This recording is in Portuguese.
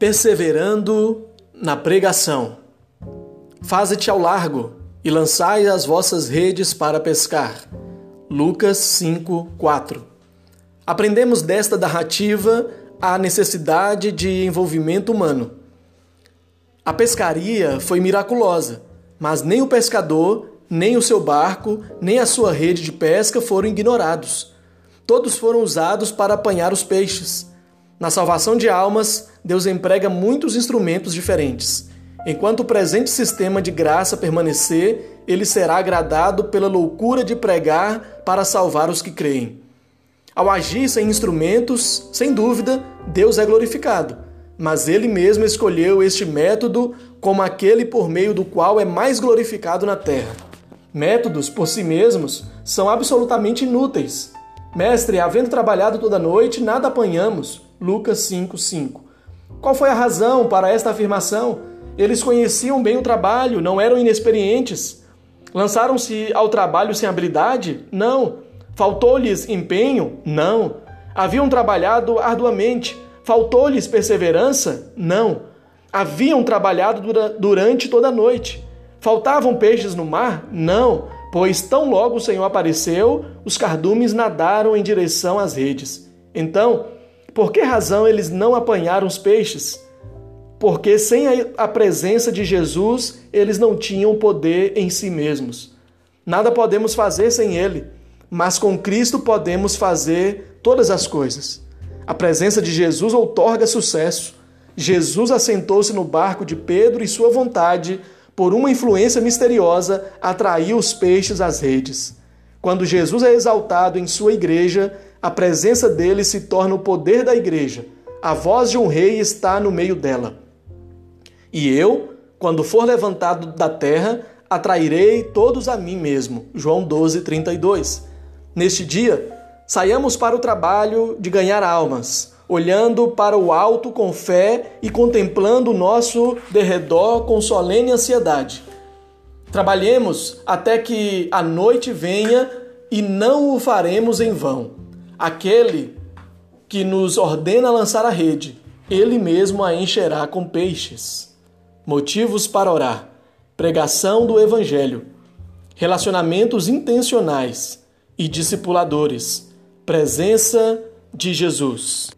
perseverando na pregação. Faze-te ao largo e lançai as vossas redes para pescar. Lucas 5, 4. Aprendemos desta narrativa a necessidade de envolvimento humano. A pescaria foi miraculosa, mas nem o pescador, nem o seu barco, nem a sua rede de pesca foram ignorados. Todos foram usados para apanhar os peixes. Na salvação de almas, Deus emprega muitos instrumentos diferentes. Enquanto o presente sistema de graça permanecer, ele será agradado pela loucura de pregar para salvar os que creem. Ao agir sem instrumentos, sem dúvida, Deus é glorificado, mas ele mesmo escolheu este método como aquele por meio do qual é mais glorificado na terra. Métodos, por si mesmos, são absolutamente inúteis. Mestre, havendo trabalhado toda noite, nada apanhamos. Lucas 5:5. Qual foi a razão para esta afirmação? Eles conheciam bem o trabalho, não eram inexperientes. Lançaram-se ao trabalho sem habilidade? Não. Faltou-lhes empenho? Não. Haviam trabalhado arduamente. Faltou-lhes perseverança? Não. Haviam trabalhado dura durante toda a noite. Faltavam peixes no mar? Não, pois tão logo o Senhor apareceu, os cardumes nadaram em direção às redes. Então, por que razão eles não apanharam os peixes? Porque sem a presença de Jesus, eles não tinham poder em si mesmos. Nada podemos fazer sem ele, mas com Cristo podemos fazer todas as coisas. A presença de Jesus outorga sucesso. Jesus assentou-se no barco de Pedro e sua vontade, por uma influência misteriosa, atraiu os peixes às redes. Quando Jesus é exaltado em sua igreja, a presença dele se torna o poder da igreja. A voz de um rei está no meio dela. E eu, quando for levantado da terra, atrairei todos a mim mesmo. João 12, 32. Neste dia, saiamos para o trabalho de ganhar almas, olhando para o alto com fé e contemplando o nosso derredor com solene ansiedade. Trabalhemos até que a noite venha e não o faremos em vão aquele que nos ordena lançar a rede, ele mesmo a encherá com peixes. Motivos para orar: pregação do Evangelho, relacionamentos intencionais e discipuladores, presença de Jesus.